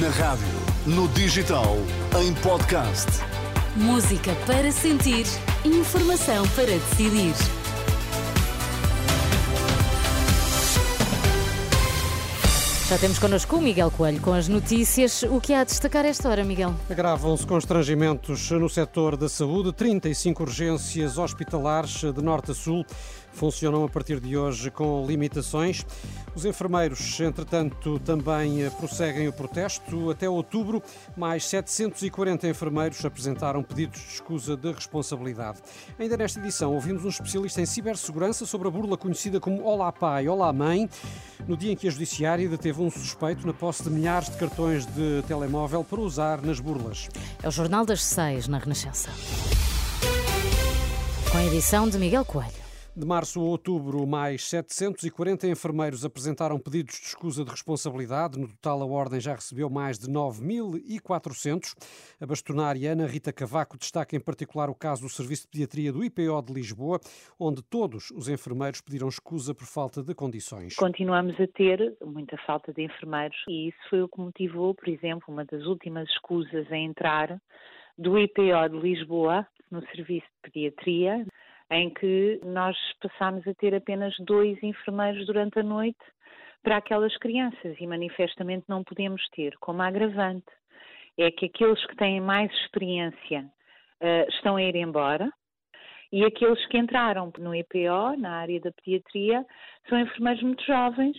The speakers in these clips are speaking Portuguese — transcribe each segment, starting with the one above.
Na rádio, no digital, em podcast. Música para sentir, informação para decidir. Já temos connosco o Miguel Coelho com as notícias. O que há a destacar esta hora, Miguel? Agravam-se constrangimentos no setor da saúde. 35 urgências hospitalares de norte a sul funcionam a partir de hoje com limitações. Os enfermeiros, entretanto, também prosseguem o protesto. Até outubro, mais 740 enfermeiros apresentaram pedidos de escusa de responsabilidade. Ainda nesta edição, ouvimos um especialista em cibersegurança sobre a burla conhecida como Olá Pai, Olá Mãe, no dia em que a Judiciária deteve um suspeito na posse de milhares de cartões de telemóvel para usar nas burlas. É o Jornal das Seis, na Renascença. Com a edição de Miguel Coelho. De março a outubro, mais 740 enfermeiros apresentaram pedidos de escusa de responsabilidade. No total, a Ordem já recebeu mais de 9.400. A bastonária Ana Rita Cavaco destaca em particular o caso do Serviço de Pediatria do IPO de Lisboa, onde todos os enfermeiros pediram escusa por falta de condições. Continuamos a ter muita falta de enfermeiros e isso foi o que motivou, por exemplo, uma das últimas escusas a entrar do IPO de Lisboa no Serviço de Pediatria em que nós passámos a ter apenas dois enfermeiros durante a noite para aquelas crianças e manifestamente não podemos ter. Como agravante, é que aqueles que têm mais experiência uh, estão a ir embora e aqueles que entraram no EPO, na área da pediatria, são enfermeiros muito jovens.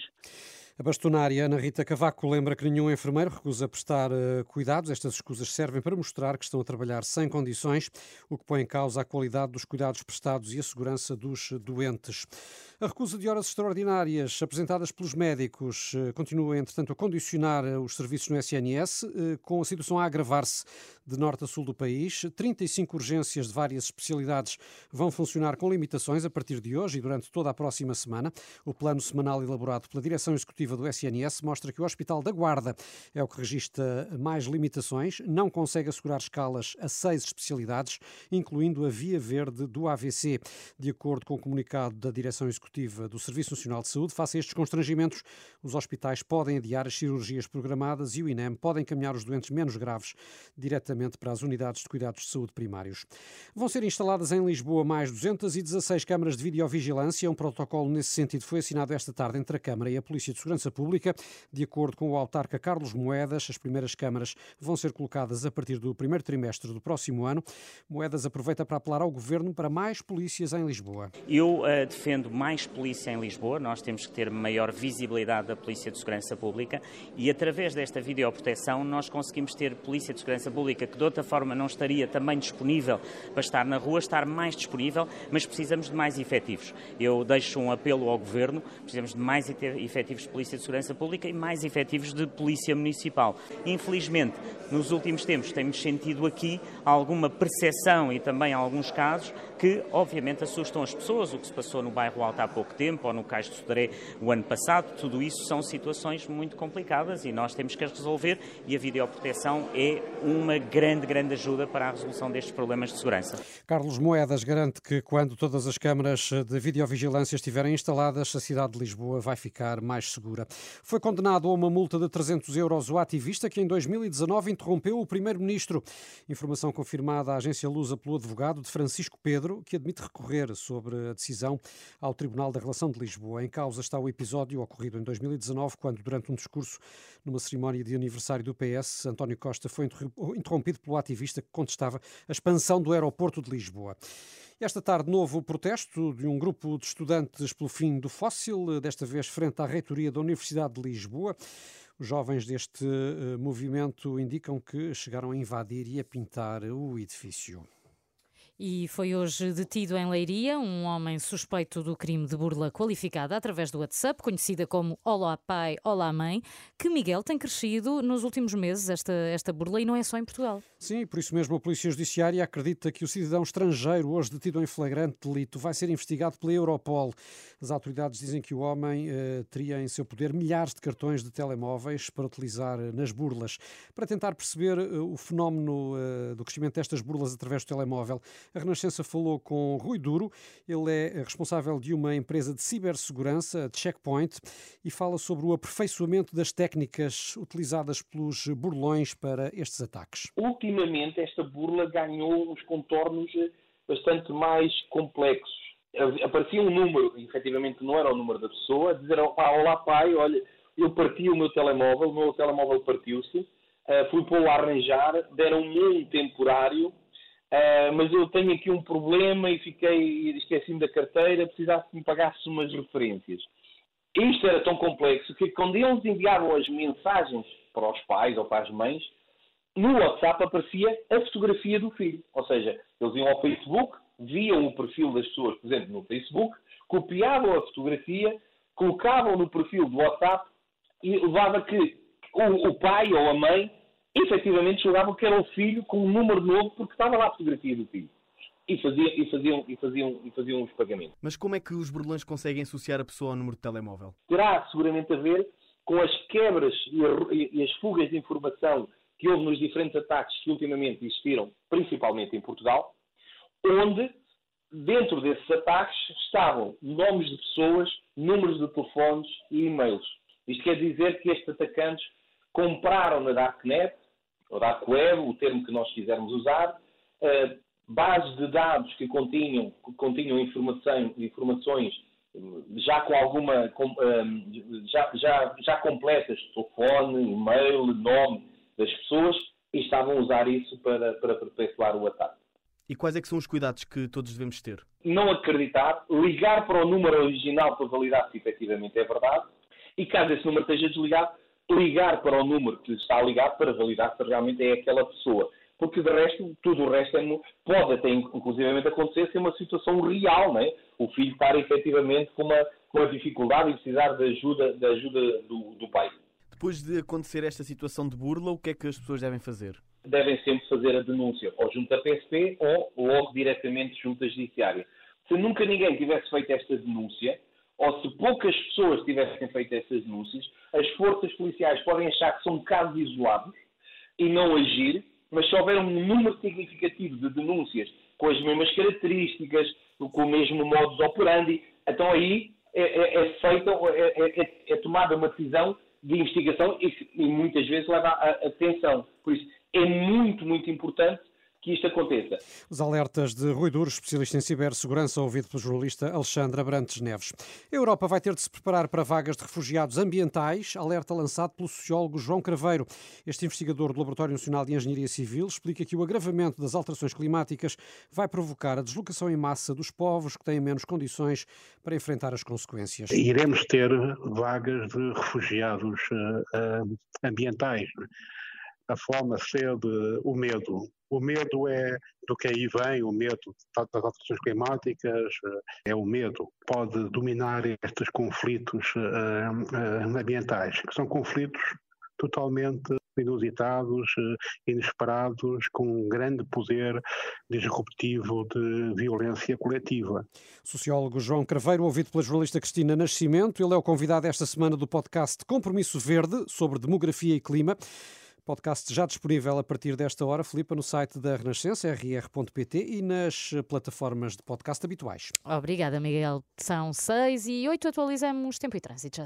A bastonária Ana Rita Cavaco lembra que nenhum enfermeiro recusa prestar uh, cuidados. Estas escusas servem para mostrar que estão a trabalhar sem condições, o que põe em causa a qualidade dos cuidados prestados e a segurança dos doentes. A recusa de horas extraordinárias apresentadas pelos médicos uh, continua, entretanto, a condicionar uh, os serviços no SNS, com a situação a agravar-se de norte a sul do país. 35 urgências de várias especialidades vão funcionar com limitações a partir de hoje e durante toda a próxima semana. O plano semanal elaborado pela Direção Executiva do SNS mostra que o Hospital da Guarda é o que registra mais limitações, não consegue assegurar escalas a seis especialidades, incluindo a via verde do AVC. De acordo com o comunicado da Direção Executiva do Serviço Nacional de Saúde, face a estes constrangimentos, os hospitais podem adiar as cirurgias programadas e o INEM pode encaminhar os doentes menos graves diretamente para as unidades de cuidados de saúde primários. Vão ser instaladas em Lisboa mais 216 câmaras de videovigilância. Um protocolo nesse sentido foi assinado esta tarde entre a Câmara e a Polícia de Segurança Segurança Pública. De acordo com o autarca Carlos Moedas, as primeiras câmaras vão ser colocadas a partir do primeiro trimestre do próximo ano. Moedas aproveita para apelar ao Governo para mais polícias em Lisboa. Eu uh, defendo mais polícia em Lisboa. Nós temos que ter maior visibilidade da Polícia de Segurança Pública e, através desta videoproteção, nós conseguimos ter Polícia de Segurança Pública que, de outra forma, não estaria também disponível para estar na rua, estar mais disponível, mas precisamos de mais efetivos. Eu deixo um apelo ao Governo, precisamos de mais efetivos de Polícia de Segurança Pública e mais efetivos de Polícia Municipal. Infelizmente, nos últimos tempos temos sentido aqui alguma percepção e também alguns casos que, obviamente, assustam as pessoas. O que se passou no bairro Alto há pouco tempo ou no Cais de Sodaré o ano passado, tudo isso são situações muito complicadas e nós temos que as resolver e a videoproteção é uma grande, grande ajuda para a resolução destes problemas de segurança. Carlos Moedas garante que quando todas as câmaras de videovigilância estiverem instaladas, a cidade de Lisboa vai ficar mais segura. Foi condenado a uma multa de 300 euros o ativista que em 2019 interrompeu o primeiro-ministro. Informação confirmada à agência Lusa pelo advogado de Francisco Pedro, que admite recorrer sobre a decisão ao Tribunal da Relação de Lisboa. Em causa está o episódio ocorrido em 2019, quando, durante um discurso numa cerimónia de aniversário do PS, António Costa foi interrompido pelo ativista que contestava a expansão do aeroporto de Lisboa. Esta tarde, novo protesto de um grupo de estudantes pelo fim do fóssil, desta vez frente à reitoria da Universidade de Lisboa. Os jovens deste uh, movimento indicam que chegaram a invadir e a pintar o edifício. E foi hoje detido em Leiria um homem suspeito do crime de burla qualificada através do WhatsApp, conhecida como Olá Pai, Olá Mãe, que Miguel tem crescido nos últimos meses, esta, esta burla, e não é só em Portugal. Sim, por isso mesmo a Polícia Judiciária acredita que o cidadão estrangeiro, hoje detido em flagrante delito, vai ser investigado pela Europol. As autoridades dizem que o homem eh, teria em seu poder milhares de cartões de telemóveis para utilizar nas burlas. Para tentar perceber eh, o fenómeno eh, do crescimento destas burlas através do telemóvel, A Renascença falou com Rui Duro, ele é responsável de uma empresa de cibersegurança, Checkpoint, e fala sobre o aperfeiçoamento das técnicas utilizadas pelos burlões para estes ataques. Ultimamente, esta burla ganhou uns contornos bastante mais complexos. Aparecia um número, e efetivamente não era o número da pessoa, a dizer: Olá, pai, olha, eu parti o meu telemóvel, o meu telemóvel partiu-se, uh, fui pô-lo a arranjar, deram-me um temporário, uh, mas eu tenho aqui um problema e fiquei, esqueci-me da carteira, precisasse que me pagasse umas referências. Isto era tão complexo que quando eles enviavam as mensagens para os pais ou para as mães, no WhatsApp aparecia a fotografia do filho. Ou seja, eles iam ao Facebook, viam o perfil das pessoas, por exemplo, no Facebook, copiavam a fotografia, colocavam no perfil do WhatsApp e levava que o, o pai ou a mãe efetivamente julgavam que era o filho com um número novo porque estava lá a fotografia do filho. E faziam, e, faziam, e, faziam, e faziam os pagamentos. Mas como é que os burlões conseguem associar a pessoa ao número de telemóvel? Terá seguramente a ver com as quebras e, a, e as fugas de informação que houve nos diferentes ataques que ultimamente existiram, principalmente em Portugal, onde, dentro desses ataques, estavam nomes de pessoas, números de telefones e e-mails. Isto quer dizer que estes atacantes compraram na Darknet, ou Dark Web, o termo que nós quisermos usar, uh, bases de dados que continham, que continham informação, informações já com alguma uh, já, já, já completas, telefone, e-mail, nome das pessoas, e estavam a usar isso para, para perpetuar o ataque. E quais é que são os cuidados que todos devemos ter? Não acreditar, ligar para o número original para validar se efetivamente é verdade, e caso esse número esteja desligado, ligar para o número que está ligado para validar se realmente é aquela pessoa. Porque de resto, tudo o resto é, pode até inclusivamente acontecer ser uma situação real, não é? O filho estar efetivamente com uma, com uma dificuldade e precisar de ajuda, de ajuda do, do pai. Depois de acontecer esta situação de burla, o que é que as pessoas devem fazer? Devem sempre fazer a denúncia, ou junto à PSP ou logo diretamente junto à Judiciária. Se nunca ninguém tivesse feito esta denúncia, ou se poucas pessoas tivessem feito essas denúncias, as forças policiais podem achar que são casos isolados e não agir, mas se houver um número significativo de denúncias com as mesmas características, com o mesmo modus operandi, então aí é, é, é feita, é, é, é, tomada uma decisão de investigação e, e muitas vezes leva a atenção. Por isso, é muito, muito importante que isto aconteça. Os alertas de Rui Duro, especialista em cibersegurança, ouvido pelo jornalista Alexandre Abrantes Neves. A Europa vai ter de se preparar para vagas de refugiados ambientais, alerta lançado pelo sociólogo João Craveiro. Este investigador do Laboratório Nacional de Engenharia Civil explica que o agravamento das alterações climáticas vai provocar a deslocação em massa dos povos que têm menos condições para enfrentar as consequências. Iremos ter vagas de refugiados uh, uh, ambientais a fome, a sede, o medo. O medo é do que aí vem, o medo das alterações climáticas, eh, é o medo. Pode dominar estes conflitos uh, uh, ambientais, que são conflitos totalmente inusitados, inesperados, com um grande poder disruptivo de violência coletiva. Sociólogo João Craveiro, ouvido pela jornalista Cristina Nascimento, ele é o convidado esta semana do podcast Compromisso Verde sobre demografia e clima. Podcast já disponível a partir desta hora, Filipa, no site da Renascença, rr.pt e nas plataformas de podcast habituais. Obrigada, Miguel. São seis e oito. Atualizamos tempo e trânsito. Já